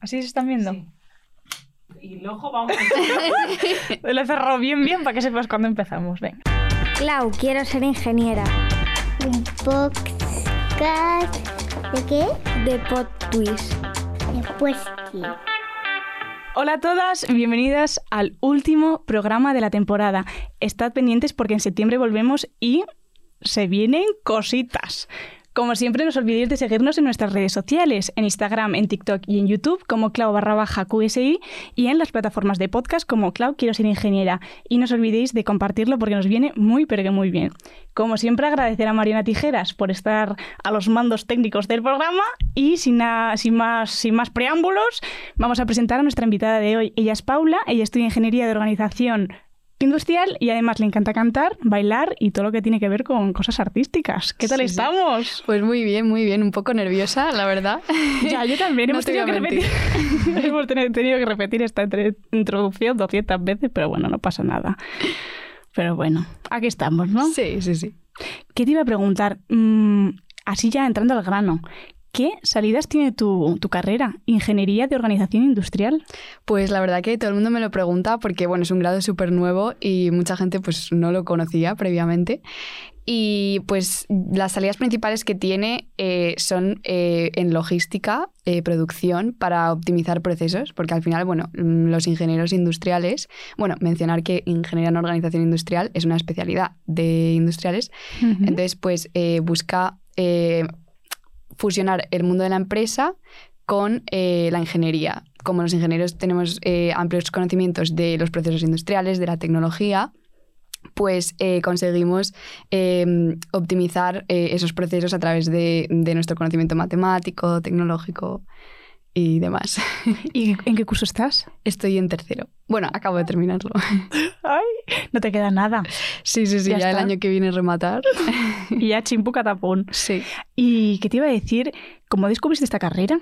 ¿Así se están viendo? Sí. Y el ojo vamos. Lo he cerrado bien, bien, para que sepas cuándo empezamos. Venga. Clau, quiero ser ingeniera. Un podcast de qué? De Pod Twist. Después sí. Hola a todas, bienvenidas al último programa de la temporada. Estad pendientes porque en septiembre volvemos y se vienen cositas. Como siempre, no os olvidéis de seguirnos en nuestras redes sociales, en Instagram, en TikTok y en YouTube como Clau barra baja QSI y en las plataformas de podcast como Clau Quiero Ser Ingeniera. Y no os olvidéis de compartirlo porque nos viene muy pero que muy bien. Como siempre, agradecer a Mariana Tijeras por estar a los mandos técnicos del programa y sin, sin, más, sin más preámbulos, vamos a presentar a nuestra invitada de hoy. Ella es Paula, ella estudia Ingeniería de Organización industrial y además le encanta cantar, bailar y todo lo que tiene que ver con cosas artísticas. ¿Qué tal Sí, sí. estamos? Pues muy bien, muy bien. Un poco nerviosa, la verdad. Ya, yo también. No Hemos te tenido que repetir. Hemos teni- tenido que repetir esta introducción 200 veces, pero bueno, no pasa nada. Pero bueno, aquí estamos, ¿no? Sí, sí, sí. ¿Qué te iba a preguntar? Mm, así ya entrando al grano. ¿Qué salidas tiene tu, tu carrera? Ingeniería de Organización Industrial. Pues la verdad que todo el mundo me lo pregunta porque, bueno, es un grado súper nuevo y mucha gente pues no lo conocía previamente. Y pues las salidas principales que tiene eh, son eh, en logística, eh, producción, para optimizar procesos, porque al final, bueno, mm, los ingenieros industriales, bueno, mencionar que ingeniería en organización industrial es una especialidad de industriales, Entonces, pues busca fusionar el mundo de la empresa con eh, la ingeniería. Como los ingenieros tenemos eh, amplios conocimientos de los procesos industriales, de la tecnología, pues eh, conseguimos eh, optimizar esos procesos a través de nuestro conocimiento matemático, tecnológico y demás. ¿Y en qué curso estás? Estoy en tercero. Bueno, acabo de terminarlo. Ay, no te queda nada. Sí, sí, sí, Ya ya, el año que viene rematar. Y ya chimpu catapún. Sí. ¿Y qué te iba a decir? ¿Cómo descubriste esta carrera?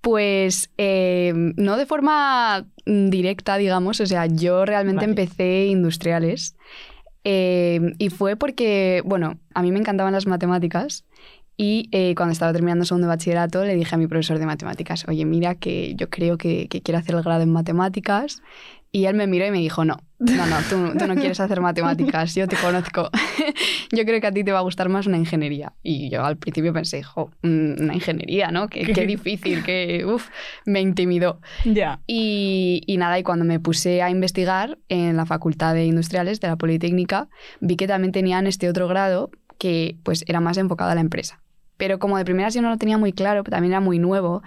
Pues eh, no de forma directa, digamos. O sea, yo realmente Vale. empecé industriales. eh, y fue porque, bueno, a mí me encantaban las matemáticas. Y eh, cuando estaba terminando segundo de bachillerato, le dije a mi profesor de matemáticas, oye, mira que yo creo que, que quiero hacer el grado en matemáticas. Y él me miró y me dijo, no, no, no, tú, tú no quieres hacer matemáticas, yo te conozco. yo creo que a ti te va a gustar más una ingeniería. Y yo al principio pensé, jo, mm, una ingeniería, ¿no? Qué, qué difícil, que, uf, me intimidó. Ya. Y, y nada, y cuando me puse a investigar en la Facultad de Industriales de la Politécnica, vi que también tenían este otro grado que pues era más enfocado a la empresa. Pero como de primeras yo no lo tenía muy claro, también era muy nuevo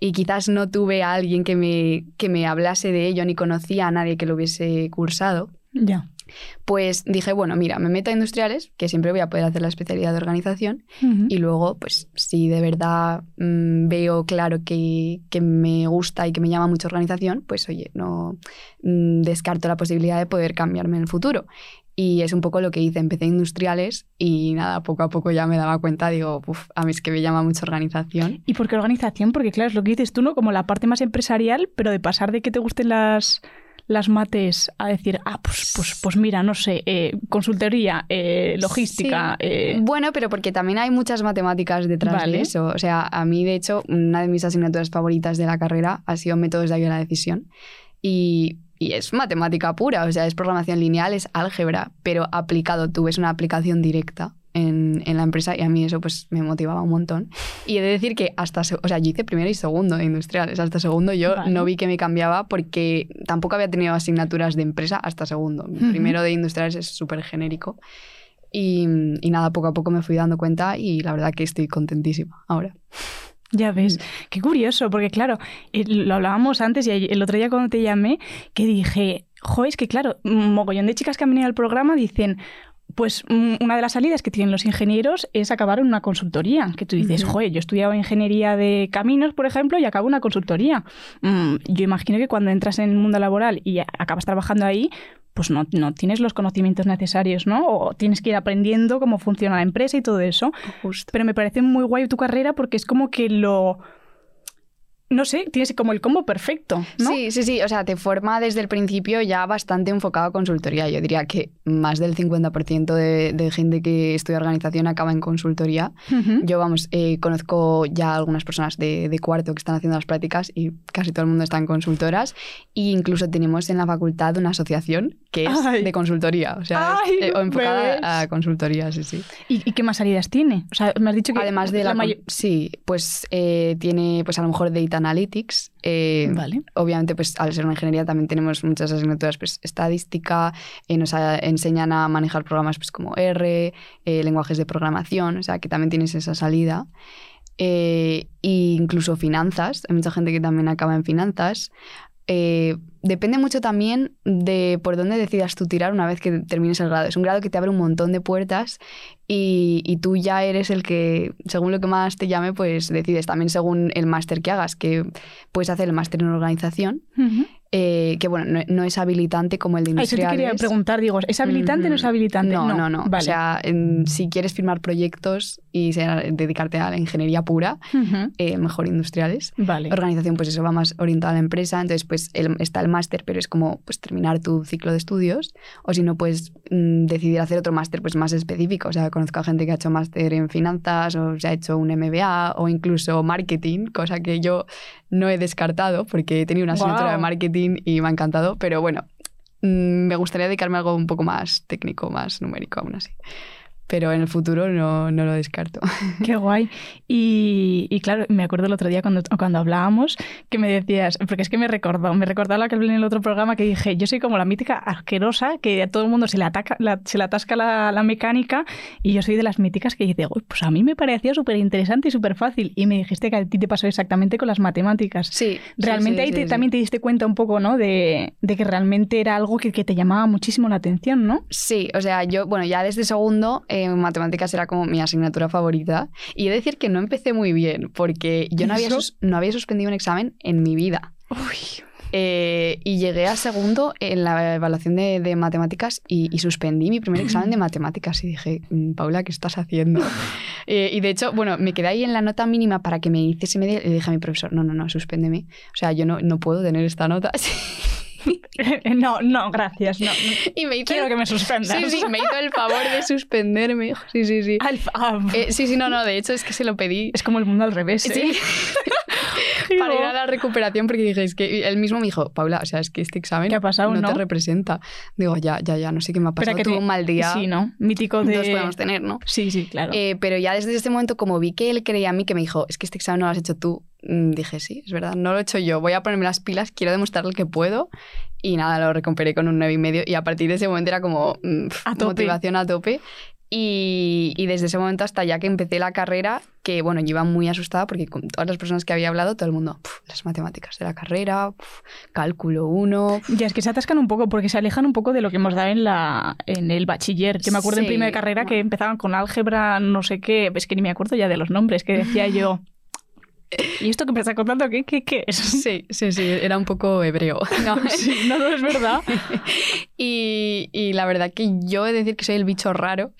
y quizás no tuve a alguien que me, que me hablase de ello ni conocía a nadie que lo hubiese cursado, Ya. pues dije, bueno, mira, me meto a industriales, que siempre voy a poder hacer la especialidad de organización, y luego, pues si de verdad mm, veo claro que, que me gusta y que me llama mucho organización, pues oye, no mm, descarto la posibilidad de poder cambiarme en el futuro. Y es un poco lo que hice, empecé industriales y nada, poco a poco ya me daba cuenta, digo, "Uf, a mí es que me llama mucho organización. ¿Y por qué organización? Porque claro, es lo que dices tú, ¿no? Como la parte más empresarial, pero de pasar de que te gusten las, las mates a decir, ah, pues, pues, pues mira, no sé, eh, consultoría, eh, logística. Sí. eh, Bueno, pero porque también hay muchas matemáticas detrás Vale. de eso. O sea, a mí, de hecho, una de mis asignaturas favoritas de la carrera ha sido métodos de ayuda a la decisión. Y, y es matemática pura, o sea, es programación lineal, es álgebra, pero aplicado. Tú ves una aplicación directa en, en la empresa y a mí eso pues me motivaba un montón. Y he de decir que hasta, o sea, yo hice primero y segundo de industriales. Hasta segundo yo Vale. no vi que me cambiaba porque tampoco había tenido asignaturas de empresa hasta segundo. Ujú. Primero de industriales es súper genérico. Y, y nada, poco a poco me fui dando cuenta y la verdad que estoy contentísima ahora. Ya ves, qué curioso, porque claro, eh, lo hablábamos antes y el otro día cuando te llamé, que dije, jo, es que claro, un mogollón de chicas que han venido al programa dicen, pues mm, una de las salidas que tienen los ingenieros es acabar en una consultoría, que tú dices, joder, yo he estudiado ingeniería de caminos, por ejemplo, y acabo en una consultoría. Mm, yo imagino que cuando entras en el mundo laboral y acabas trabajando ahí, pues no, no tienes los conocimientos necesarios, ¿no? O tienes que ir aprendiendo cómo funciona la empresa y todo eso. Justo. Pero me parece muy guay tu carrera porque es como que lo no sé, tienes como el combo perfecto, ¿no? Sí, sí, sí. O sea, te forma desde el principio ya bastante enfocado a consultoría. Yo diría que más del 50% de, de gente que estudia organización acaba en consultoría. Yo, vamos, eh, conozco ya algunas personas de, de cuarto que están haciendo las prácticas y casi todo el mundo está en consultoras. E incluso tenemos en la facultad una asociación que es Ay. de consultoría. O sea, es, eh, enfocada bebés. a consultoría, sí, sí. ¿Y, y qué más salidas tiene? O sea, me has dicho que Además de la... mayo- Sí, pues eh, tiene pues a lo mejor Data Analytics. eh, Vale. Obviamente, pues al ser una ingeniería también tenemos muchas asignaturas, pues estadística, eh, nos a- enseñan a manejar programas pues como R, eh, lenguajes de programación, o sea que también tienes esa salida. E incluso finanzas, hay mucha gente que también acaba en finanzas. Eh, depende mucho también de por dónde decidas tú tirar una vez que termines el grado. Es un grado que te abre un montón de puertas y, y tú ya eres el que, según lo que más te llame, pues decides. También según el máster que hagas, que puedes hacer el máster en organización. Eh, que bueno, no, no es habilitante como el de Ah, Eso te industriales. quería preguntar, digo, ¿es habilitante o no es habilitante? No, no, no. Vale. O sea, en- si quieres firmar proyectos y ser- dedicarte a la ingeniería pura, eh, mejor industriales. Vale. Organización, pues eso va más orientada a la empresa, entonces pues el- está el máster, pero es como pues terminar tu ciclo de estudios, o si no, pues mm, decidir hacer otro máster pues más específico. O sea, conozco a gente que ha hecho máster en finanzas, o se ha hecho un MBA, o incluso marketing, cosa que yo no he descartado porque he tenido una asignatura de marketing y me ha encantado, pero bueno, mm, me gustaría dedicarme a algo un poco más técnico, más numérico aún así. Pero en el futuro no, no lo descarto. Qué guay. Y, y claro, me acuerdo el otro día cuando, cuando hablábamos que me decías, porque es que me recordó, me recordó lo que hablé en el otro programa que dije, yo soy como la mítica asquerosa que a todo el mundo se le, ataca, la- se le atasca la, la mecánica y yo soy de las míticas que dice, "Uy, pues a mí me parecía súper interesante y súper fácil. Y me dijiste que a ti te pasó exactamente con las matemáticas. Sí. Realmente ahí te- también te diste cuenta un poco, ¿no? De, de que realmente era algo que, que te llamaba muchísimo la atención, ¿no? Sí, o sea, yo, bueno, ya desde segundo, eh, matemáticas era como mi asignatura favorita. Y he de decir que no empecé muy bien, porque yo no había, suspendido un examen en mi vida. Eh, y llegué a segundo en la evaluación de, de matemáticas y, y suspendí mi primer examen de matemáticas. Y dije, "Mm, Paula, ¿qué estás haciendo? Eh, y de hecho, bueno, me quedé ahí en la nota mínima para que me hiciese media. Y le dije a mi profesor, no, no, no, suspéndeme. O sea, yo no, no puedo tener esta nota. no, no, gracias. No, y me hizo Quiero el- que me suspendas. Sí, sí, me hizo el favor de suspenderme. Sí, sí, sí. Eh, sí, sí, no, no, de hecho es que se lo pedí. Es como el mundo al revés, ¿eh? Sí. para ir a la recuperación porque dije, es que él mismo me dijo, Paula, o sea, es que este examen ¿Qué ha pasado, no, no? te representa. Digo, ya, ya, ya, no sé qué me ha pasado, que tuve te- un mal día. Sí, ¿no? Mítico de... Todos podemos tener, ¿no? Sí, sí, claro. Eh, pero ya desde ese momento, como vi que él creía a mí, que me dijo, es que este examen no lo has hecho tú, dije, sí, es verdad, no lo he hecho yo, voy a ponerme las pilas, quiero demostrarle que puedo. Y nada, lo recuperé con un 9,5 y medio y a partir de ese momento era como mm, A tope. motivación a tope. Y, y desde ese momento hasta ya que empecé la carrera, que bueno, yo iba muy asustada porque con todas las personas que había hablado, todo el mundo, "Puf, las matemáticas de la carrera, puf, cálculo 1, Ya, es que se atascan un poco porque se alejan un poco de lo que hemos dado en, la, en el bachiller. Yo me acuerdo en Sí, primera carrera que empezaban con álgebra, no sé qué, es que ni me acuerdo ya de los nombres, que decía yo... ¿Y esto que me está contando qué, qué, qué es? Sí, sí, sí, era un poco hebreo. No, Sí, no, no es verdad. y, y la verdad que yo he de decir que soy el bicho raro,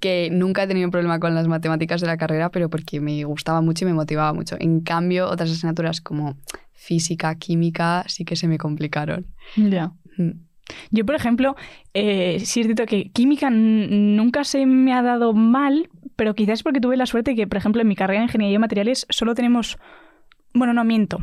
que nunca he tenido problema con las matemáticas de la carrera, pero porque me gustaba mucho y me motivaba mucho. En cambio, otras asignaturas como física, química, sí que se me complicaron. Ya. Mm. Yo, por ejemplo, eh, sí es cierto que química nunca se me ha dado mal, pero quizás porque tuve la suerte que, por ejemplo, en mi carrera de ingeniería de materiales solo tenemos. Bueno, no miento.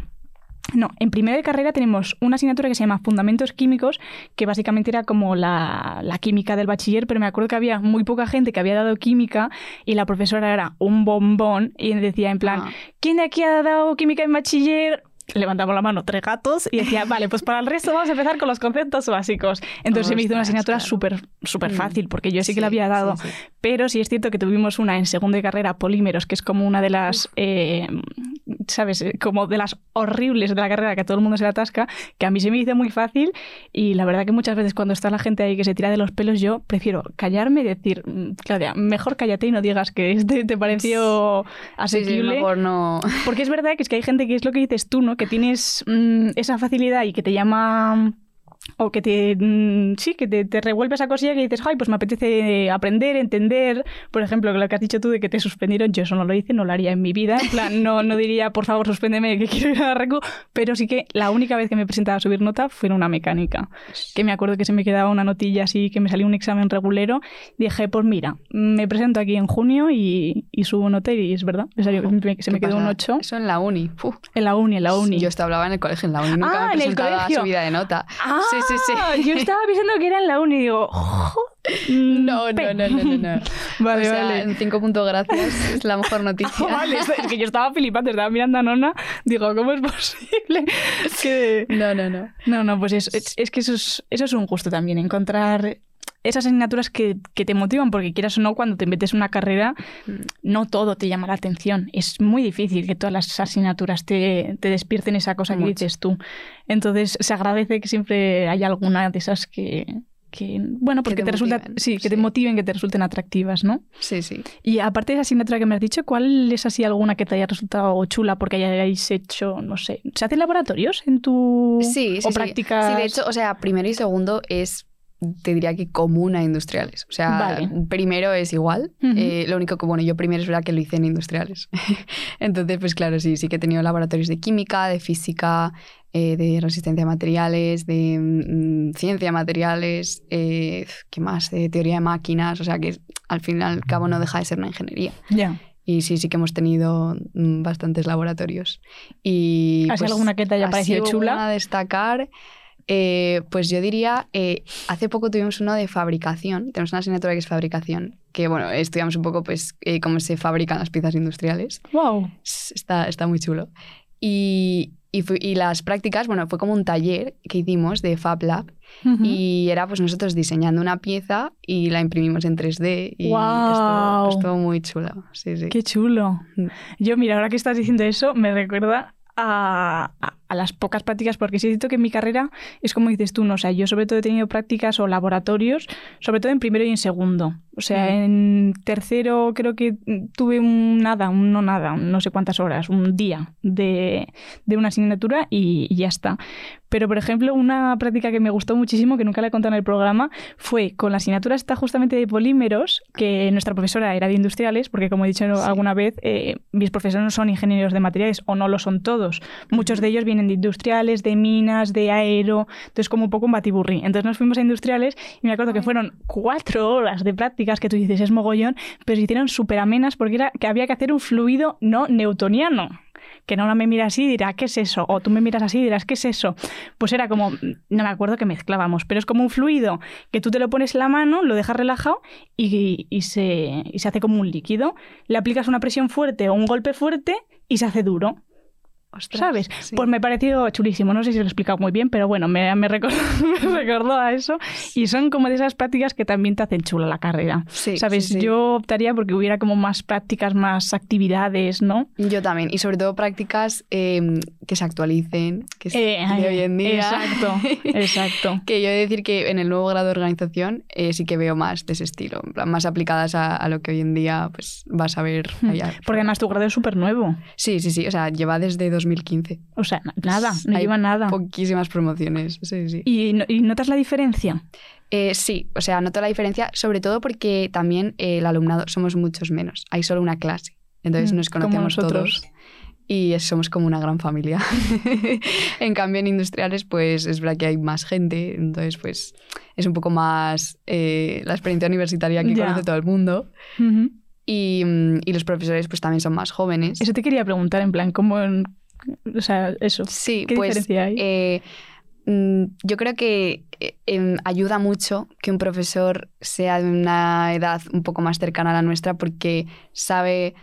No, en primera de carrera tenemos una asignatura que se llama Fundamentos Químicos, que básicamente era como la, la química del bachiller, pero me acuerdo que había muy poca gente que había dado química y la profesora era un bombón y decía en plan, Ah. ¿quién de aquí ha dado química en bachiller? Levantamos la mano tres gatos y decía, vale, pues para el resto vamos a empezar con los conceptos básicos. Entonces se me hizo una asignatura súper súper Mm. fácil, porque yo sí que la había dado. sí, sí. Pero sí es cierto que tuvimos una en segunda de carrera, polímeros, que es como una de las, eh, ¿sabes? Eh, Como de las horribles de la carrera que a todo el mundo se le atasca, que a mí se me hizo muy fácil y la verdad que muchas veces cuando está la gente ahí que se tira de los pelos, yo prefiero callarme y decir, "Mm, Claudia, mejor cállate y no digas que este te pareció Sí, sí, asequible. mejor no. Porque es verdad que es que hay gente que es lo que dices tú, ¿no? Que tienes mm, esa facilidad y que te llama o que te mm, sí que te, te revuelve esa cosilla que dices ay pues me apetece aprender entender por ejemplo lo que has dicho tú de que te suspendieron yo eso no lo hice no lo haría en mi vida en plan no no diría por favor suspéndeme que quiero ir a la recu pero sí que la única vez que me presentaba a subir nota fue en una mecánica que me acuerdo que se me quedaba una notilla así que me salió un examen regulero dije pues mira me presento aquí en junio y, y subo nota y es verdad en serio, me- se me ¿Qué quedó un pasa? 8 Eso en la uni. Uf. en la uni en la uni Yo estaba hablaba en el colegio, en la uni. Nunca Ah, me en el presentaba subida de nota. Ah, sí, sí, sí. Yo estaba pensando que era en la uni y digo, "Jo, No, pe". no, no, no, no. no. Vale, o sea, vale. en cinco puntos gracias es la mejor noticia. vale, es es que yo estaba flipando, estaba mirando a Nona, digo, ¿cómo es posible que... No, no, no. No, no, pues es, es, es que eso es, eso es un gusto también, encontrar esas asignaturas que, que te motivan, porque quieras o no, cuando te metes en una carrera, no todo te llama la atención. Es muy difícil que todas las asignaturas te, te despierten esa cosa que dices tú. Entonces, se agradece que siempre haya alguna de esas que, que bueno, porque te te, resulta, motiven, sí, que te motiven, que te resulten atractivas, ¿no? Sí, sí. Y aparte de esa asignatura que me has dicho, ¿cuál es así alguna que te haya resultado chula porque hayáis hecho, no sé, ¿se hacen laboratorios en tu Sí, sí, o sí. prácticas? Sí, de hecho, o sea, primero y segundo es, te diría que común a industriales. O sea, Vale. primero es igual. Eh, lo único que, bueno, yo primero es verdad que lo hice en industriales. Entonces, pues claro, sí, sí que he tenido laboratorios de química, de física, eh, de resistencia a materiales, de mm, ciencia de materiales, eh, ¿qué más? De teoría de máquinas. O sea, que al fin y al cabo no deja de ser una ingeniería. Ya. Y sí, sí que hemos tenido mm, bastantes laboratorios. Y, ¿Has alguna que te haya parecido chula? a destacar, eh, pues yo diría, eh, hace poco tuvimos uno de fabricación, tenemos una asignatura que es fabricación, que bueno, estudiamos un poco pues eh, cómo se fabrican las piezas industriales. Wow. Está, está muy chulo. Y, y, las prácticas, bueno, fue como un taller que hicimos de Fab Lab y era pues nosotros diseñando una pieza y la imprimimos en 3D y Guau. estuvo, estuvo muy chulo. Sí, sí. Qué chulo. Mm. Yo, mira, ahora que estás diciendo eso, me recuerda a, a- a las pocas prácticas, porque sí siento que en mi carrera es como dices tú, no, o sea, yo sobre todo he tenido prácticas o laboratorios, sobre todo en primero y en segundo. O sea, en tercero creo que tuve un nada, un no nada, un no sé cuántas horas, un día de, de una asignatura y, y ya está. Pero, por ejemplo, una práctica que me gustó muchísimo, que nunca la he contado en el programa, fue con la asignatura esta justamente de polímeros, que nuestra profesora era de industriales, porque como he dicho alguna vez, eh, mis profesores no son ingenieros de materiales, o no lo son todos. Muchos de ellos vienen de industriales, de minas, de aero, entonces como un poco un batiburrí. Entonces nos fuimos a industriales y me acuerdo que fueron cuatro horas de prácticas que tú dices es mogollón, pero se hicieron súper amenas porque era que había que hacer un fluido no newtoniano que no me mira así y dirá, ¿qué es eso? O tú me miras así y dirás, ¿qué es eso? Pues era como, no me acuerdo que mezclábamos, pero es como un fluido que tú te lo pones en la mano, lo dejas relajado y, y se, y se hace como un líquido. Le aplicas una presión fuerte o un golpe fuerte y se hace duro. Ostras, ¿Sabes? sí. Pues me pareció chulísimo. No sé si lo he explicado muy bien, pero bueno, me, me, recordó, me recordó a eso. Y son como de esas prácticas que también te hacen chula la carrera. Sí, ¿Sabes? sí. Yo optaría porque hubiera como más prácticas, más actividades, ¿no? Yo también. Y sobre todo prácticas eh, que se actualicen, que es Eh, de hoy en día. Exacto, exacto. que yo he de decir que en el nuevo grado de organización eh, sí que veo más de ese estilo, más aplicadas a, a lo que hoy en día pues, vas a ver allá. Porque además tu grado es súper nuevo. Sí, sí, sí. O sea, lleva desde 2015. O sea, na- nada, no Hay lleva nada. Poquísimas promociones. Sí, sí. ¿Y, no- y notas la diferencia? Eh, sí, o sea, noto la diferencia, sobre todo porque también eh, el alumnado somos muchos menos. Hay solo una clase. Entonces Mm, nos conocemos todos. Y somos como una gran familia. en cambio, en industriales, pues es verdad que hay más gente. Entonces, pues es un poco más eh, la experiencia universitaria que conoce todo el mundo. Y, y los profesores, pues también son más jóvenes. Eso te quería preguntar, en plan, ¿cómo...? O sea, eso. Sí, ¿Qué pues diferencia hay? eh, mm, yo creo que eh, em, ayuda mucho que un profesor sea de una edad un poco más cercana a la nuestra porque sabe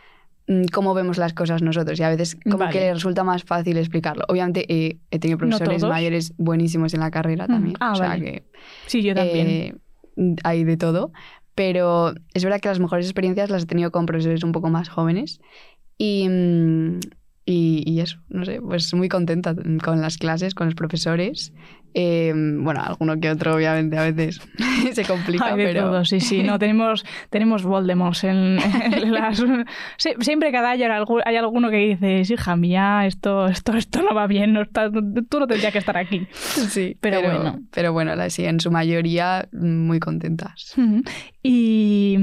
mm, cómo vemos las cosas nosotros y a veces como Vale. que le resulta más fácil explicarlo. Obviamente eh, he tenido profesores mayores buenísimos en la carrera Mm, también. ah, o sea vale. que Sí, yo también. eh, hay de todo. Pero es verdad que las mejores experiencias las he tenido con profesores un poco más jóvenes. Y, y, y eso, no sé, pues muy contenta con las clases, con los profesores. Eh, bueno, alguno que otro, obviamente, a veces se complica, de pero. todo, sí, sí. No, tenemos, tenemos Voldemort en, en las... Sí, siempre cada año hay algu- hay alguno que dice, hija mía, esto, esto, esto no va bien, no está- tú no tendrías que estar aquí. Sí, Pero bueno. Pero bueno, sí, en su mayoría muy contentas. Y,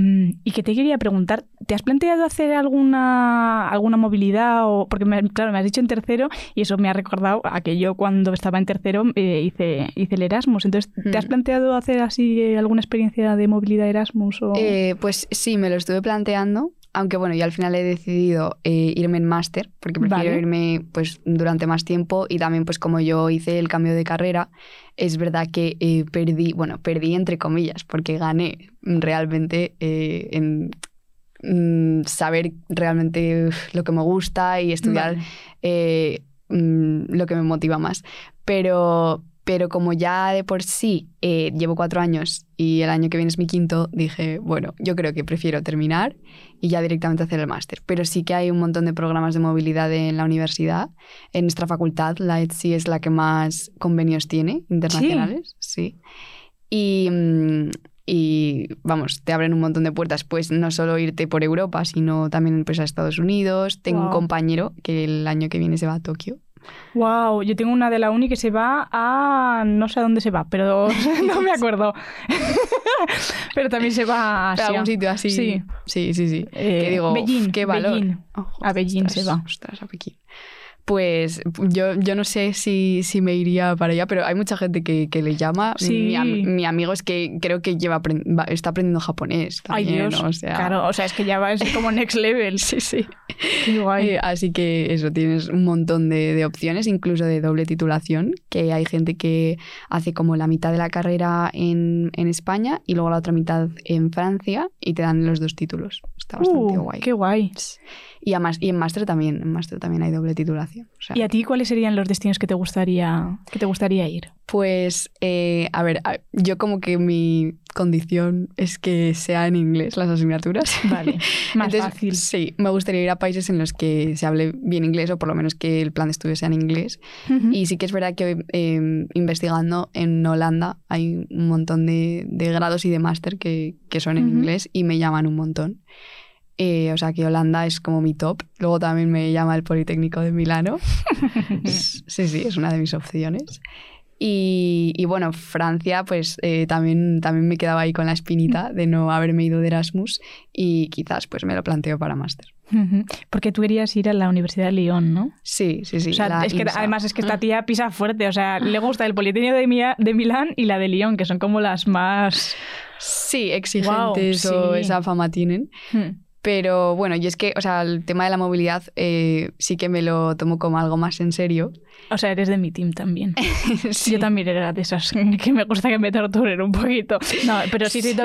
y que te quería preguntar, ¿te has planteado hacer alguna, alguna movilidad? O, porque, me- claro, me has dicho en tercero y eso me ha recordado a que yo cuando estaba en tercero eh, hice, hice el Erasmus. Entonces, ¿te has planteado hacer así eh, alguna experiencia de movilidad Erasmus? O... Eh, pues sí, me lo estuve planteando, aunque bueno, yo al final he decidido eh, irme en máster, porque prefiero Vale. irme pues durante más tiempo y también pues como yo hice el cambio de carrera, es verdad que perdí, bueno, perdí entre comillas, porque gané realmente en mm, saber realmente lo que me gusta y estudiar Vale. eh, mm, lo que me motiva más. Pero, pero como ya de por sí eh, llevo cuatro años y el año que viene es mi quinto, dije, bueno, yo creo que prefiero terminar y ya directamente hacer el máster. Pero sí que hay un montón de programas de movilidad en la universidad. En nuestra facultad, la ETSI es la que más convenios tiene internacionales. Sí. Y, mm, y vamos, te abren un montón de puertas. Pues no solo irte por Europa, sino también pues, a Estados Unidos. Tengo un Guau. compañero que el año que viene se va a Tokio. Wow, yo tengo una de la uni que se va a... no sé a dónde se va, pero no me acuerdo. pero también se va a Asia. algún sitio así. Sí. sí, sí. sí. Eh, que digo, Beijing, qué valor. Beijing. Oh, A Beijing se va. Ostras, a Pekín. Pues yo, yo no sé si, si me iría para allá, pero hay mucha gente que, que le llama. Sí. Mi, am- mi amigo es que creo que lleva está aprendiendo japonés. Ay, También, Dios. O sea, Claro, o sea, es que ya va es como next level. Sí, sí. Qué guay. Eh, así que eso, tienes un montón de, de opciones, incluso de doble titulación, que hay gente que hace como la mitad de la carrera en, en España y luego la otra mitad en Francia y te dan los dos títulos. Está bastante Uh, guay. Qué guay. Y, además, y en máster también, en máster también hay doble titulación. O sea, ¿Y a ti cuáles serían los destinos que te gustaría, que te gustaría ir? Pues, eh, a ver, yo como que mi condición es que sea en inglés las asignaturas. Vale, más Entonces, fácil. Sí, me gustaría ir a países en los que se hable bien inglés o por lo menos que el plan de estudio sea en inglés. Ujú. Y sí que es verdad que eh, investigando en Holanda hay un montón de, de grados y de máster que, que son en Ujú. inglés y me llaman un montón. Eh, o sea que Holanda es como mi top. Luego también me llama el Politécnico de Milano. Sí, sí, es una de mis opciones. Y, y bueno, Francia, pues eh, también, también me quedaba ahí con la espinita de no haberme ido de Erasmus y quizás pues me lo planteo para máster. Porque tú querías ir a la Universidad de Lyon, ¿no? Sí, sí, sí. o sea, la es que INSA. además es que esta tía pisa fuerte. O sea, le gusta el Politécnico de, Mia- de Milán y la de Lyon, que son como las más... Sí, exigentes o esa fama tienen. Hmm. Pero bueno, y es que, o sea, el tema de la movilidad eh, sí que me lo tomo como algo más en serio. O sea, eres de mi team también. Sí. Yo también era de esas que me gusta que me torturen un poquito. No, pero sí, sí,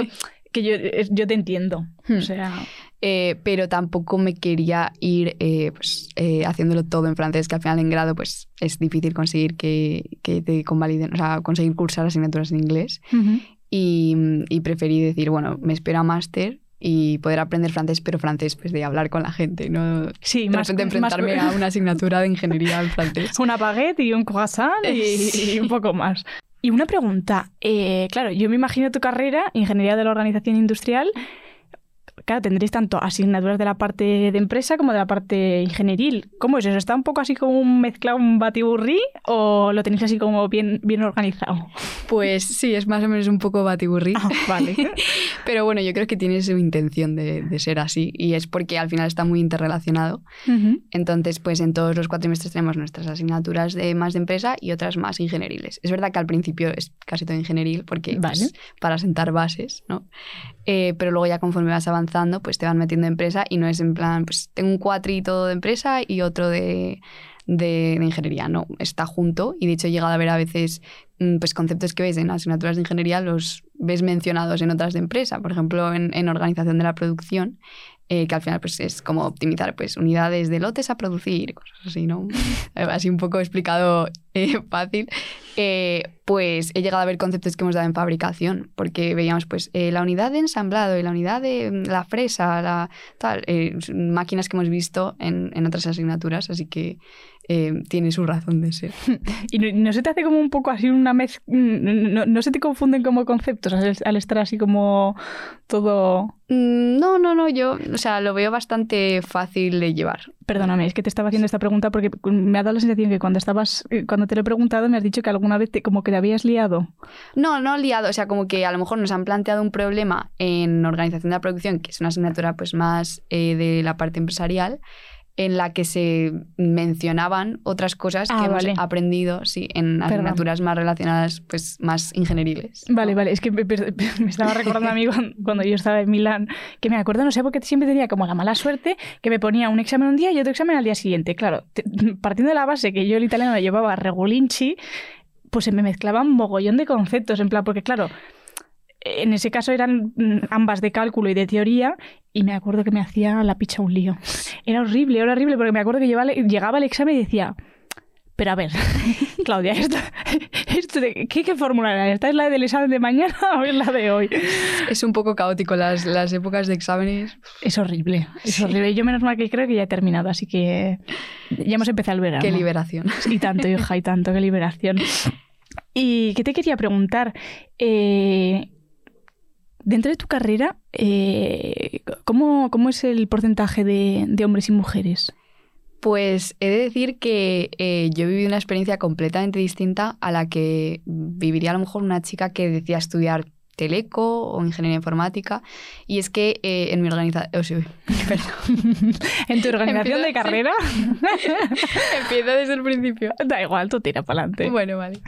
que yo, yo te entiendo. Hmm. O sea, Eh, pero tampoco me quería ir eh, pues, eh, haciéndolo todo en francés, que al final en grado pues, es difícil conseguir que, que te convaliden, o sea, conseguir cursar asignaturas en inglés. ujú. Y, y preferí decir, bueno, me espero a máster y poder aprender francés, pero francés pues de hablar con la gente, no sí, de más, repente más- enfrentarme a una asignatura de ingeniería en francés. una baguette y un croissant y, y un poco más. Y una pregunta, eh, claro, yo me imagino tu carrera, Ingeniería de la Organización Industrial, claro, tendréis tanto asignaturas de la parte de empresa como de la parte ingenieril. ¿Cómo es eso? ¿Está un poco así como un mezclado, un batiburrí o lo tenéis así como bien, bien organizado? Pues sí, es más o menos un poco batiburrí. Ah, vale. Pero bueno, yo creo que tiene su intención de, de ser así y es porque al final está muy interrelacionado. Ujú. Entonces, pues en todos los cuatrimestres tenemos nuestras asignaturas de más de empresa y otras más ingenieriles. Es verdad que al principio es casi todo ingenieril porque pues, Vale. para sentar bases, ¿no? Eh, pero luego ya conforme vas avanzando, pues te van metiendo en empresa y no es en plan, pues tengo un cuatrito de empresa y otro de, de, de ingeniería. No, está junto y de hecho he llegado a ver a veces mm, pues conceptos que ves en asignaturas de ingeniería los ves mencionados en otras de empresa, por ejemplo en, en organización de la producción, eh, que al final pues es como optimizar pues unidades de lotes a producir, cosas así, ¿no? Así un poco explicado eh, fácil. Eh, pues he llegado a ver conceptos que hemos dado en fabricación, porque veíamos pues eh, la unidad de ensamblado y la unidad de mm, la fresa, la tal, eh, máquinas que hemos visto en, en otras asignaturas, así que eh, tiene su razón de ser. ¿Y no, no se te hace como un poco así una mezcla? No, no se te confunden como conceptos al, al estar así como todo...? Mm, No, no, no, yo, o sea, lo veo bastante fácil de llevar. Perdóname, es que te estaba haciendo esta pregunta porque me ha dado la sensación que cuando estabas, eh, cuando te lo he preguntado me has dicho que alguna vez te, como que te habías liado. No, no liado, o sea, como que a lo mejor nos han planteado un problema en organización de la producción, que es una asignatura pues más eh, de la parte empresarial, en la que se mencionaban otras cosas que Ah, hemos vale. aprendido, sí, en asignaturas más relacionadas, pues más ingenieriles. ¿no? Vale, vale, es que me, me estaba recordando a mí cuando, cuando yo estaba en Milán, que me acuerdo, no sé por qué siempre tenía como la mala suerte que me ponía un examen un día y otro examen al día siguiente. Claro, te- partiendo de la base que yo el italiano lo llevaba regulinchi, pues se me mezclaban mogollón de conceptos, en plan, porque claro, en ese caso eran mm, ambas de cálculo y de teoría, y me acuerdo que me hacía la picha un lío. Era horrible, era horrible, porque me acuerdo que llevaba- llegaba el examen y decía, pero a ver, Claudia, esto, esto de- ¿qué, ¿qué fórmula era? ¿Esta es la del examen de mañana o es la de hoy? Es un poco caótico las, las épocas de exámenes. Es horrible, es horrible. Yo menos mal que creo que ya he terminado, así que ya hemos empezado el verano. Qué liberación. Y tanto, hija, y tanto, qué liberación. ¿Y qué te quería preguntar? Eh, dentro de tu carrera, eh, ¿cómo, cómo es el porcentaje de, de hombres y mujeres? Pues he de decir que eh, yo he vivido una experiencia completamente distinta a la que viviría a lo mejor una chica que decía estudiar teleco o ingeniería informática. Y es que eh, en mi organización... ¿En tu organización de carrera? Empiezo desde el principio. Da igual, tú tira para adelante. Bueno, vale.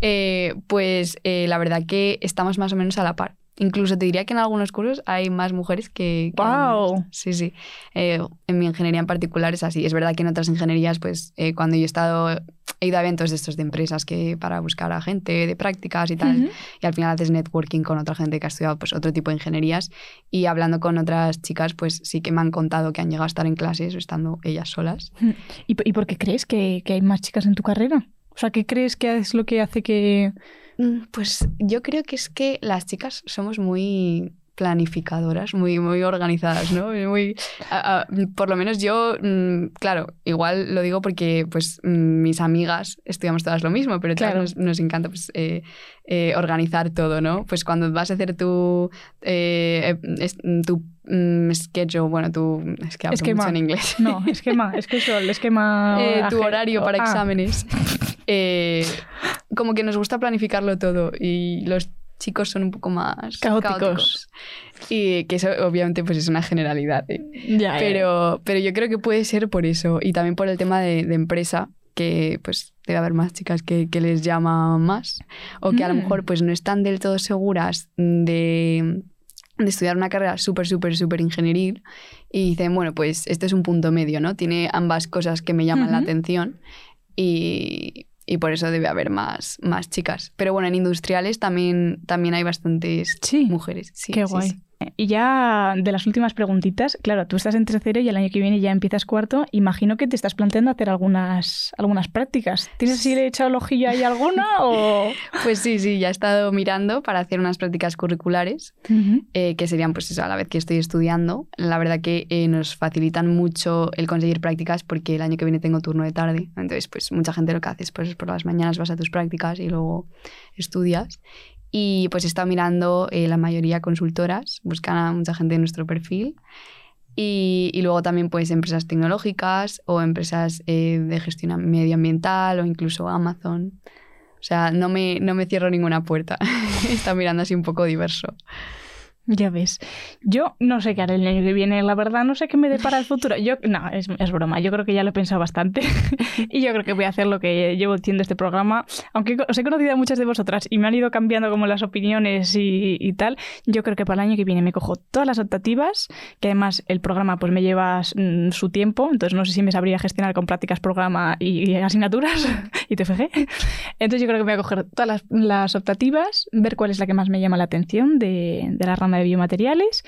Eh, pues eh, la verdad que estamos más o menos a la par. Incluso te diría que en algunos cursos hay más mujeres que... que ¡Guau! hombres. Sí, sí. Eh, en mi ingeniería en particular es así. Es verdad que en otras ingenierías, pues eh, cuando yo he estado... He ido a eventos de estos de empresas que para buscar a gente de prácticas y tal. Y al final haces networking con otra gente que ha estudiado pues, otro tipo de ingenierías. Y hablando con otras chicas, pues sí que me han contado que han llegado a estar en clases o estando ellas solas. ¿Y, y por qué crees que, que hay más chicas en tu carrera? O sea, ¿qué crees que es lo que hace que...? Mm, Pues yo creo que es que las chicas somos muy planificadoras, muy, muy organizadas, ¿no? Muy, a- a- por lo menos yo, mm, claro, igual lo digo porque pues mm, mis amigas estudiamos todas lo mismo, pero Claro. nos, nos encanta pues, eh, eh, organizar todo, ¿no? Pues cuando vas a hacer tu, eh, eh, es- tu mm, schedule, bueno, tu... Es que hablo Esquema. mucho en inglés. No, esquema, es que eso, el esquema... Eh, tu horario para Ah, exámenes. Eh, como que nos gusta planificarlo todo y los chicos son un poco más Caóticos. Y que eso obviamente pues es una generalidad. ¿eh? Ya, ya. Pero, pero yo creo que puede ser por eso y también por el tema de, de empresa que pues debe haber más chicas que, que les llama más o que a lo Mm. mejor pues no están del todo seguras de, de estudiar una carrera súper, súper, súper ingenieril y dicen, bueno, pues este es un punto medio, ¿no? Tiene ambas cosas que me llaman la atención y, y por eso debe haber más, más chicas. Pero bueno, en industriales también, también hay bastantes Sí. mujeres. Sí, Qué sí, guay. sí. Y ya de las últimas preguntitas, claro, tú estás en tercero y el año que viene ya empiezas cuarto. Imagino que te estás planteando hacer algunas, algunas prácticas. ¿Tienes así le echado el ojillo ahí alguna o...? Pues sí, sí, ya he estado mirando para hacer unas prácticas curriculares, eh, que serían pues eso, a la vez que estoy estudiando. La verdad que eh, nos facilitan mucho el conseguir prácticas porque el año que viene tengo turno de tarde. Entonces, pues mucha gente lo que hace es pues por las mañanas vas a tus prácticas y luego estudias. Y pues he estado mirando eh, la mayoría consultoras, buscan a mucha gente de nuestro perfil. Y, luego también pues empresas tecnológicas o empresas eh, de gestión medioambiental o incluso Amazon. O sea, no me, no me cierro ninguna puerta. Estado mirando así un poco diverso. Ya ves. Yo no sé qué haré el año que viene, la verdad, no sé qué me depara el futuro. Yo, no, es, es broma, yo creo que ya lo he pensado bastante y yo creo que voy a hacer lo que llevo haciendo este programa. Aunque os he conocido a muchas de vosotras y me han ido cambiando como las opiniones y, y tal, yo creo que para el año que viene me cojo todas las optativas, que además el programa pues me lleva mm, su tiempo, entonces no sé si me sabría gestionar con prácticas, programa y, asignaturas y TFG. Entonces yo creo que voy a coger todas las, las optativas, ver cuál es la que más me llama la atención de, de la rama de biomateriales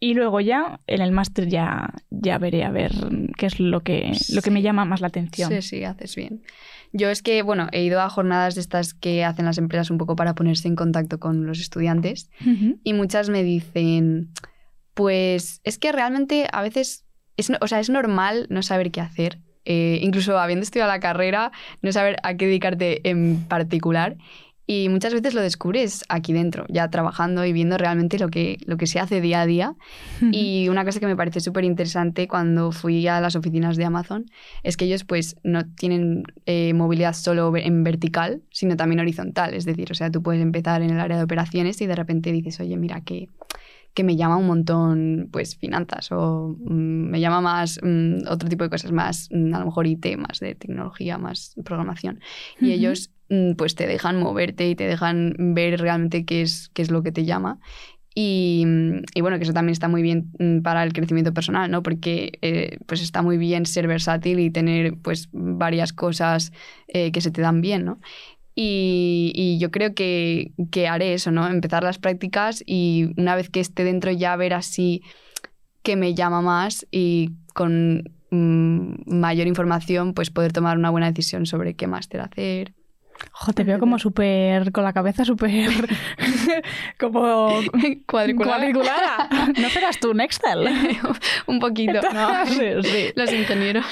y luego ya en el máster ya, ya veré a ver qué es lo que, lo que me llama más la atención. Sí, sí, haces bien. Yo es que, bueno, he ido a jornadas de estas que hacen las empresas un poco para ponerse en contacto con los estudiantes y muchas me dicen, pues es que realmente a veces, es, o sea, es normal no saber qué hacer. eh, incluso habiendo estudiado la carrera, no saber a qué dedicarte en particular. Y muchas veces lo descubres aquí dentro, ya trabajando y viendo realmente lo que, lo que se hace día a día. Y una cosa que me parece súper interesante cuando fui a las oficinas de Amazon es que ellos pues no tienen eh, movilidad solo en vertical, sino también horizontal. Es decir, o sea, tú puedes empezar en el área de operaciones y de repente dices, oye, mira, que, que me llama un montón pues finanzas o mm, me llama más mm, otro tipo de cosas, más mm, a lo mejor IT, más de tecnología, más programación. Y Ujú. ellos mm, pues te dejan moverte y te dejan ver realmente qué es, qué es lo que te llama. Y, mm, bueno, que eso también está muy bien mm, para el crecimiento personal, ¿no? Porque eh, pues está muy bien ser versátil y tener pues varias cosas eh, que se te dan bien, ¿no? Y, yo creo que, que haré eso, ¿no? Empezar las prácticas y una vez que esté dentro ya ver así que me llama más y con mm, mayor información pues poder tomar una buena decisión sobre qué máster hacer. Jo, te veo como súper, con la cabeza súper, como Cuadriculada. cuadriculada. ¿No serás tú un Excel? Un poquito, ¿no? Sí, sí. Los ingenieros.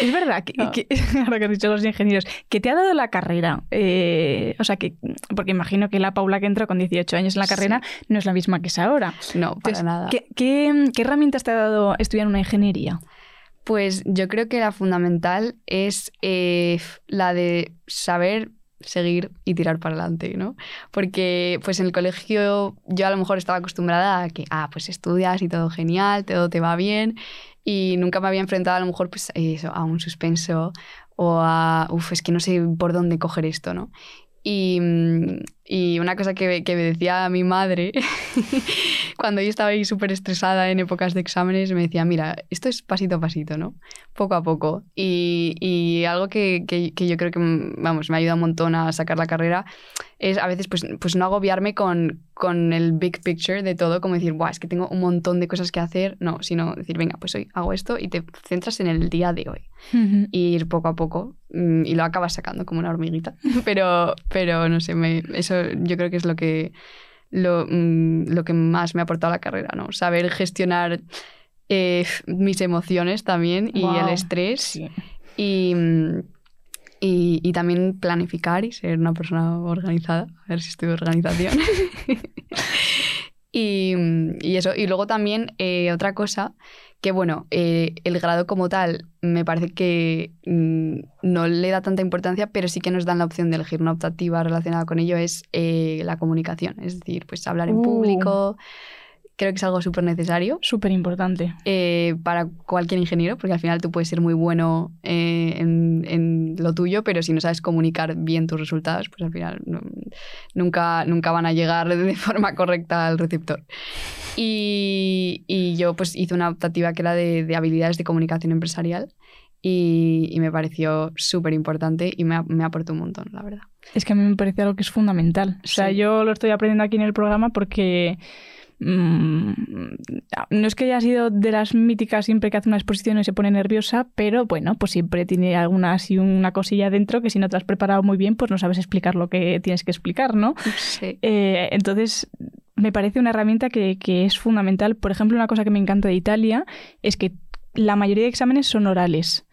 Es verdad, que, No. que- ahora que has dicho los ingenieros, que te ha dado la carrera, eh, o sea, que, porque imagino que la Paula que entró con 18 años en la Sí. carrera no es la misma que es ahora. No, para Entonces, nada. ¿qué, qué, qué herramientas te ha dado estudiar una ingeniería? Pues yo creo que la fundamental es eh, la de saber seguir y tirar para adelante, ¿no? Porque pues en el colegio yo a lo mejor estaba acostumbrada a que, ah, pues estudias y todo genial, todo te va bien y nunca me había enfrentado a lo mejor pues a un suspenso o a, uff, es que no sé por dónde coger esto, ¿no? Y, mm, y una cosa que, que me decía mi madre cuando yo estaba ahí súper estresada en épocas de exámenes, me decía, mira, esto es pasito a pasito, ¿no? Poco a poco. Y, y algo que, que- que yo creo que, mm, vamos, me ha ayudado un montón a sacar la carrera es a veces pues, pues no agobiarme con, con el big picture de todo, como decir, Buah, es que tengo un montón de cosas que hacer, no, sino decir, venga, pues hoy hago esto y te centras en el día de hoy y ir poco a poco y lo acabas sacando como una hormiguita. Pero, pero no sé, me- eso yo creo que es lo que, lo, mm, lo que más me ha aportado la carrera, ¿no? Saber gestionar eh, mis emociones también y el estrés Sí. y, mm, y, y también planificar y ser una persona organizada. A ver si estoy organización. y, y eso. Y luego también eh, otra cosa que, bueno, eh, el grado como tal me parece que mm, no le da tanta importancia, pero sí que nos dan la opción de elegir una optativa relacionada con ello, es eh, la comunicación. Es decir, pues hablar en Uh. público. Creo que es algo súper necesario Súper importante. eh, para cualquier ingeniero, porque al final tú puedes ser muy bueno eh, en, en lo tuyo, pero si no sabes comunicar bien tus resultados, pues al final no- nunca, nunca van a llegar de forma correcta al receptor. Y, y yo pues hice una optativa que era de, de habilidades de comunicación empresarial y, y me pareció súper importante y me, a- me aportó un montón, la verdad. Es que a mí me parece algo que es fundamental. O sea, Sí. yo lo estoy aprendiendo aquí en el programa porque mm, no es que haya sido de las míticas siempre que hace una exposición y se pone nerviosa, pero bueno, pues siempre tiene alguna así una cosilla dentro que si no te has preparado muy bien, pues no sabes explicar lo que tienes que explicar, ¿no? Sí. Eh, entonces, me parece una herramienta que, que es fundamental. Por ejemplo, una cosa que me encanta de Italia es que la mayoría de exámenes son orales.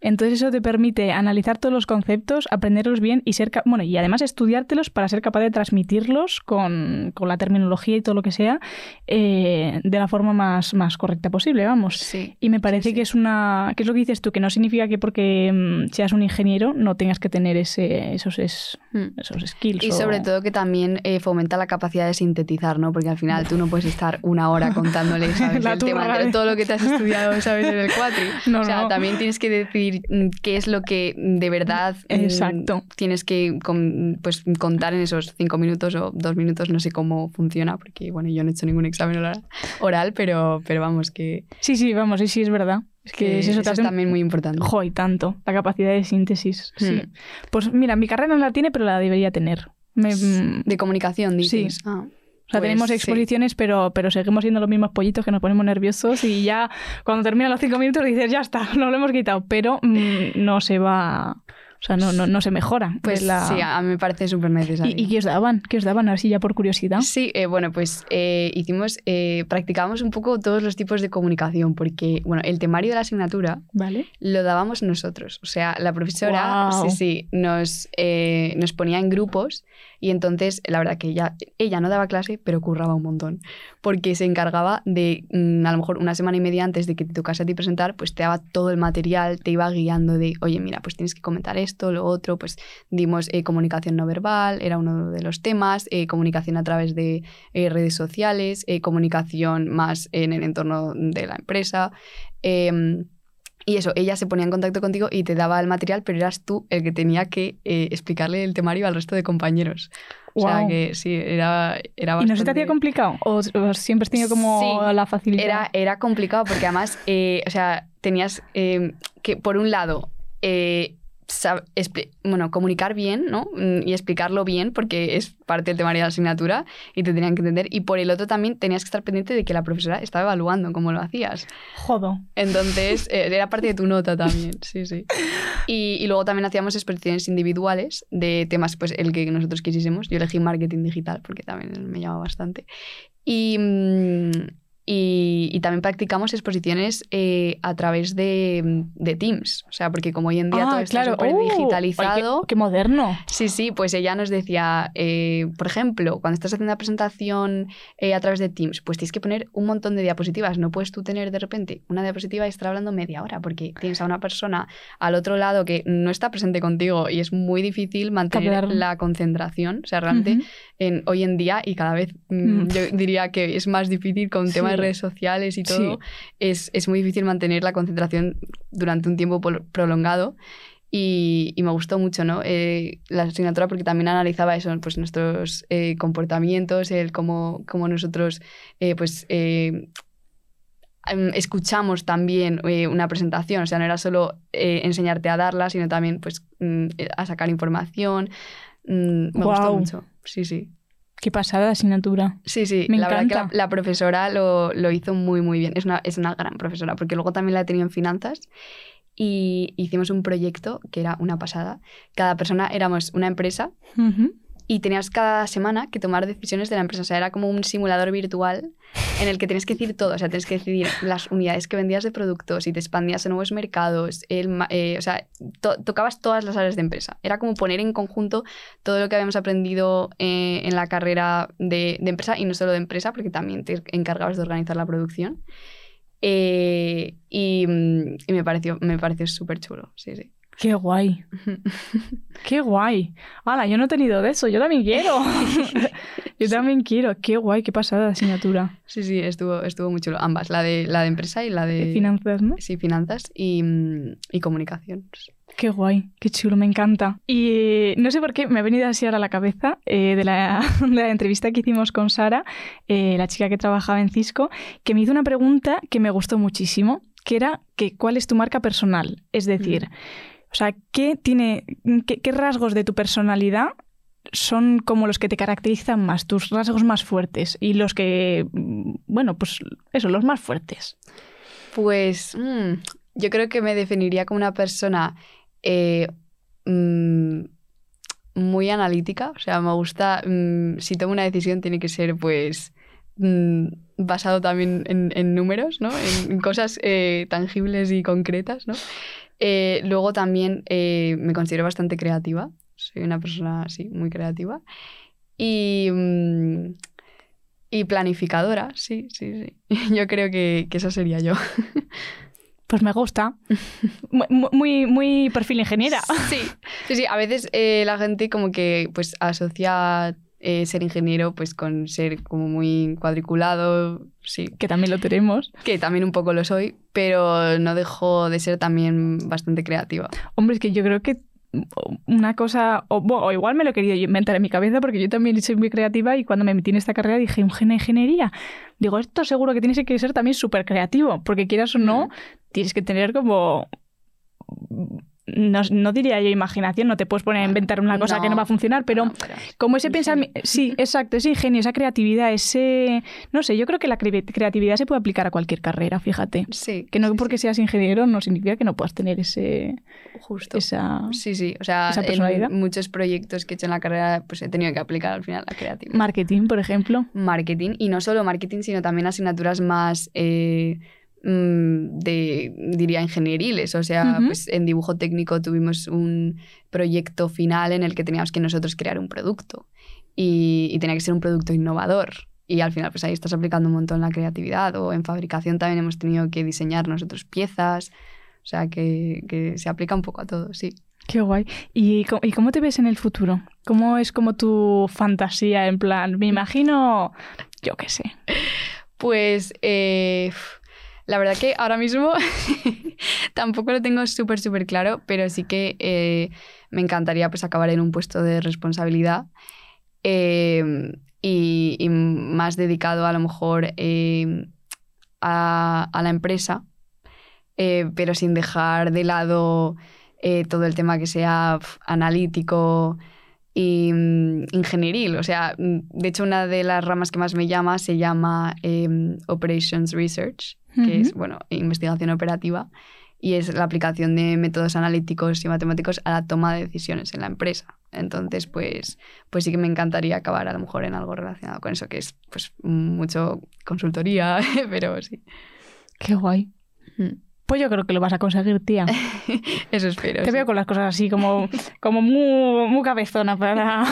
Entonces eso te permite analizar todos los conceptos, aprenderlos bien y ser bueno y además estudiártelos para ser capaz de transmitirlos con, con la terminología y todo lo que sea eh, de la forma más, más correcta posible, vamos. Sí. Y me parece sí. que es una que es lo que dices tú, que no significa que porque mm, seas un ingeniero no tengas que tener ese, esos, es- Mm. esos skills. Y o- sobre todo que también eh, fomenta la capacidad de sintetizar, ¿no? Porque al final tú no puedes estar una hora contándole, todo lo que te has estudiado, ¿sabes? En el cuatri. No, o sea, no. también tienes que decir mm, qué es lo que de verdad mm, Exacto. tienes que con- pues, contar en esos cinco minutos o dos minutos, no sé cómo funciona, porque bueno, yo no he hecho ningún examen oral, oral pero, pero vamos, que, Sí, sí, vamos, sí, sí, es verdad. Es que, que es eso, eso es también muy importante. Jo, y tanto. La capacidad de síntesis. Sí. Hmm. Pues mira, mi carrera no la tiene, pero la debería tener. Me- mm, De comunicación, Sí. dices. Ah, o sea, pues tenemos sí. exposiciones, pero, pero seguimos siendo los mismos pollitos que nos ponemos nerviosos y ya cuando terminan los cinco minutos dices, ya está, no lo hemos quitado. Pero mm, no se va O sea, no, no, no se mejora. Pues la- sí, a mí me parece súper necesario. ¿Y, ¿Y qué os daban? ¿Qué os daban? Así ya por curiosidad. Sí, eh, bueno, pues eh, hicimos, eh, practicamos un poco todos los tipos de comunicación, porque, bueno, el temario de la asignatura Vale. lo dábamos nosotros. O sea, la profesora, Guau. sí, sí, nos, eh, nos ponía en grupos y entonces, la verdad que ella, ella no daba clase, pero curraba un montón, porque se encargaba de, mm, a lo mejor una semana y media antes de que te tocase a ti presentar, pues te daba todo el material, te iba guiando de, oye, mira, pues tienes que comentar esto, lo otro, pues dimos eh, comunicación no verbal, era uno de los temas, eh, comunicación a través de eh, redes sociales, comunicación más en el entorno de la empresa. Y eso, ella se ponía en contacto contigo y te daba el material, pero eras tú el que tenía que eh, explicarle el temario al resto de compañeros. O sea que sí, era, era ¿Y no se te bastante- hacía complicado? ¿O, o siempre has tenido como Sí, la facilidad? Era, era complicado porque además, eh, o sea, tenías eh, que, por un lado, bueno, comunicar bien, ¿no? Mm, Y explicarlo bien porque es parte del temario de la asignatura y te tenían que entender. Y por el otro también tenías que estar pendiente de que la profesora estaba evaluando cómo lo hacías. Jodo. Entonces, eh, era parte de tu nota también, sí, sí. Y, y luego también hacíamos exposiciones individuales de temas, pues el que nosotros quisiésemos. Yo elegí marketing digital porque también me llama bastante. Y, mm, y, y también practicamos exposiciones eh, a través de, de Teams. O sea, porque como hoy en día todo está súper ¡Uh! digitalizado. Ay, qué, qué moderno. Sí, sí, pues ella nos decía, eh, por ejemplo, cuando estás haciendo una presentación eh, a través de Teams, pues tienes que poner un montón de diapositivas. No puedes tú tener de repente una diapositiva y estar hablando media hora, porque tienes a una persona al otro lado que no está presente contigo y es muy difícil mantener la concentración. O sea, realmente en, hoy en día, y cada vez mm, Mm. yo diría que es más difícil con tema de redes sociales y Sí. todo, es, es muy difícil mantener la concentración durante un tiempo prolongado. Y, y me gustó mucho ¿no? Eh, la asignatura porque también analizaba eso, pues nuestros eh, comportamientos, el cómo, cómo nosotros eh, pues, escuchamos también eh, una presentación, o sea, no era solo eh, enseñarte a darla, sino también pues, mm, a sacar información. Mm, me gustó mucho, sí, sí. Qué pasada de asignatura. Sí, sí, Me la verdad que la, encanta. la profesora lo, lo hizo muy, muy bien. Es una, es una gran profesora, porque luego también la he tenido en finanzas y hicimos un proyecto que era una pasada. Cada persona éramos una empresa Ujú. Y tenías cada semana que tomar decisiones de la empresa. O sea, era como un simulador virtual en el que tienes que decir todo. O sea, tienes que decidir las unidades que vendías de productos y te expandías a nuevos mercados. El, eh, o sea, to- tocabas todas las áreas de empresa. Era como poner en conjunto todo lo que habíamos aprendido eh, en la carrera de, de empresa y no solo de empresa, porque también te encargabas de organizar la producción. Eh, y, mm, y me pareció, me pareció súper chulo, sí, sí. Qué guay. Qué guay. Hala, yo no he tenido de eso. Yo también quiero. yo también quiero. Qué guay, qué pasada de asignatura. Sí, sí, estuvo, estuvo muy chulo. Ambas, la de, la de empresa y la de... De finanzas, ¿no? Sí, finanzas y, mm, y comunicación. Qué guay, qué chulo, me encanta. Y eh, no sé por qué me ha venido así ahora a la cabeza eh, de, la, de la entrevista que hicimos con Sara, eh, la chica que trabajaba en Cisco, que me hizo una pregunta que me gustó muchísimo, que era que cuál es tu marca personal. Es decir, o sea, ¿qué, tiene, qué, rasgos de tu personalidad son como los que te caracterizan más, tus rasgos más fuertes y los que, mm, bueno, pues eso, los más fuertes? Pues mm, yo creo que me definiría como una persona eh, mm, muy analítica. O sea, me gusta, si tomo una decisión tiene que ser pues basado también en, números, ¿no? En, en cosas eh, tangibles y concretas, ¿no? Eh, luego también eh, me considero bastante creativa. Soy una persona, sí, muy creativa. Y, mm, y planificadora, sí, sí, sí. Yo creo que, que esa sería yo. Pues me gusta. Muy, muy, muy perfil ingeniera. Sí, sí, sí. A veces eh, la gente como que pues asocia eh, ser ingeniero pues con ser como muy cuadriculado, sí, que también lo tenemos. que también un poco lo soy, pero no dejo de ser también bastante creativa. Hombre, es que yo creo que una cosa, o, bueno, o igual me lo yo inventar en mi cabeza porque yo también soy muy creativa y cuando me metí en esta carrera dije, ¿una ingeniería? Digo, esto seguro que tienes que ser también súper creativo, porque quieras o no, tienes que tener como no, no diría yo imaginación, no te puedes poner a inventar una cosa No, que no va a funcionar, pero no, pero como ese pensamiento, sí, exacto, ese ingenio, esa creatividad, ese, no sé, yo creo que la cre- creatividad se puede aplicar a cualquier carrera, fíjate. Sí. Que no sí, porque seas ingeniero no significa que no puedas tener ese, justo. esa Sí, sí. O sea, esa personalidad. en muchos proyectos que he hecho en la carrera, pues he tenido que aplicar al final la creatividad. marketing, por ejemplo. marketing y no solo marketing, sino también asignaturas más eh, de, diría, ingenieriles. O sea, pues en dibujo técnico tuvimos un proyecto final en el que teníamos que nosotros crear un producto y, y tenía que ser un producto innovador. Y al final, pues ahí estás aplicando un montón la creatividad. O en fabricación también hemos tenido que diseñar nosotros piezas. O sea, que, que se aplica un poco a todo, sí. Qué guay. ¿Y, ¿Y cómo te ves en el futuro? ¿Cómo es como tu fantasía? En plan, me imagino, yo qué sé. Pues eh, la verdad que ahora mismo tampoco lo tengo súper, súper claro, pero sí que eh, me encantaría pues acabar en un puesto de responsabilidad eh, y, más dedicado a lo mejor eh, a, la empresa, eh, pero sin dejar de lado eh, todo el tema que sea analítico y mm, ingenieril. O sea, mm, de hecho, una de las ramas que más me llama se llama em, Operations Research, que es, bueno, investigación operativa, y es la aplicación de métodos analíticos y matemáticos a la toma de decisiones en la empresa. Entonces, pues, pues sí que me encantaría acabar a lo mejor en algo relacionado con eso, que es pues mucho consultoría, pero sí. Qué guay. Mm. Pues yo creo que lo vas a conseguir, tía. Eso espero. Te sí. veo con las cosas así como, como muy, muy cabezona para...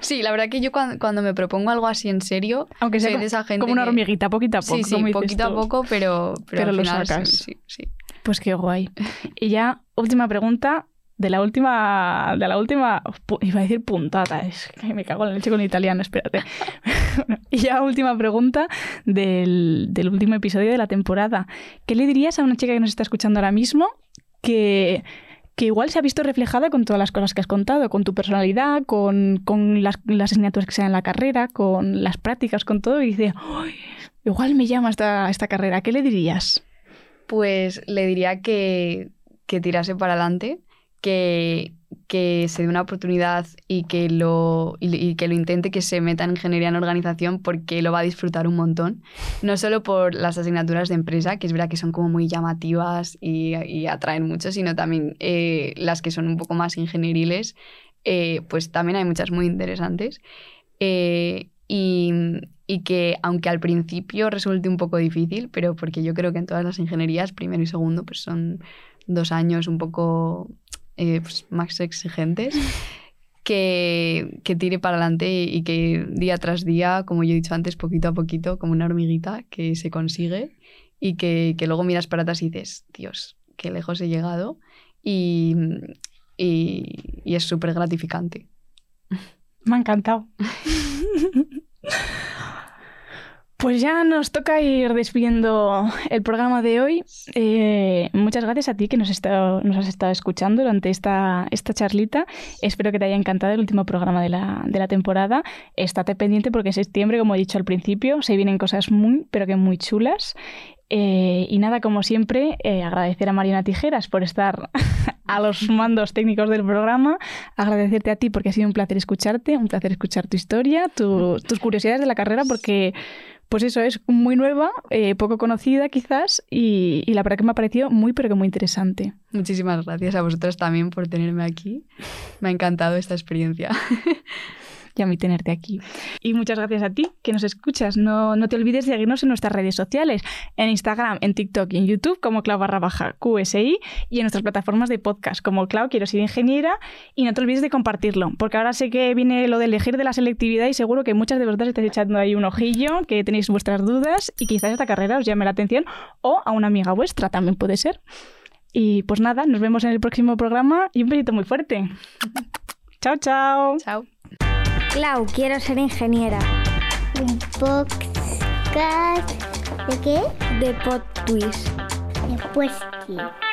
Sí, la verdad que yo cuando, cuando me propongo algo así en serio, Aunque sea soy de esa gente como una hormiguita, poquito a poco. Sí, sí, como poquito a poco, pero, pero, Pero al lo final sacas. Sí, sí. Pues qué guay. Y ya, última pregunta de la última, de la última, iba a decir puntata, es que me cago en la leche con el italiano, espérate. Y ya última pregunta del, del último episodio de la temporada. ¿Qué le dirías a una chica que nos está escuchando ahora mismo que, que igual se ha visto reflejada con todas las cosas que has contado, con tu personalidad, con, con las, las asignaturas que se dan en la carrera, con las prácticas, con todo, y dice, "Ay, igual me llama esta, esta carrera? ¿Qué le dirías? Pues le diría que, que tirase para adelante, que, que se dé una oportunidad y que, lo, y, y que lo intente, que se meta en ingeniería en organización porque lo va a disfrutar un montón. No solo por las asignaturas de empresa, que es verdad que son como muy llamativas y, y atraen mucho, sino también eh, las que son un poco más ingenieriles, eh, pues también hay muchas muy interesantes. Eh, y, y que aunque al principio resulte un poco difícil, pero porque yo creo que en todas las ingenierías, primero y segundo, pues son dos años un poco eh, pues, más exigentes, que, que tire para adelante y que día tras día, como yo he dicho antes, poquito a poquito, como una hormiguita, que se consigue y que, que luego miras para atrás y dices, Dios, qué lejos he llegado y, y, y es súper gratificante. Me ha encantado. Pues ya nos toca ir despidiendo el programa de hoy. Eh, muchas gracias a ti que nos, has estado escuchando durante esta, esta charlita. Espero que te haya encantado el último programa de la, de la temporada. Estate pendiente porque en septiembre, como he dicho al principio, se vienen cosas muy, pero que muy chulas. Eh, y nada, como siempre, eh, agradecer a Mariana Tijeras por estar a los mandos técnicos del programa, agradecerte a ti porque ha sido un placer escucharte, un placer escuchar tu historia, tu- tus curiosidades de la carrera, porque pues eso es muy nueva, eh, poco conocida quizás, y, y la verdad que me ha parecido muy, pero que muy interesante. Muchísimas gracias a vosotros también por tenerme aquí. Me ha encantado esta experiencia. y a mí tenerte aquí. Y muchas gracias a ti que nos escuchas. No, no te olvides de seguirnos en nuestras redes sociales, en Instagram, en TikTok y en YouTube como Clau barra baja QSI y en nuestras plataformas de podcast como Clau Quiero ser ingeniera y no te olvides de compartirlo, porque ahora sé que viene lo de elegir de la selectividad y seguro que muchas de vosotras estáis echando ahí un ojillo, que tenéis vuestras dudas y quizás esta carrera os llame la atención o a una amiga vuestra también puede ser. Y pues nada, nos vemos en el próximo programa y un besito muy fuerte. chao, chao. Chao. Clau, quiero ser ingeniera. Un podcast. ¿De qué? De Pod Twist. Después, tío.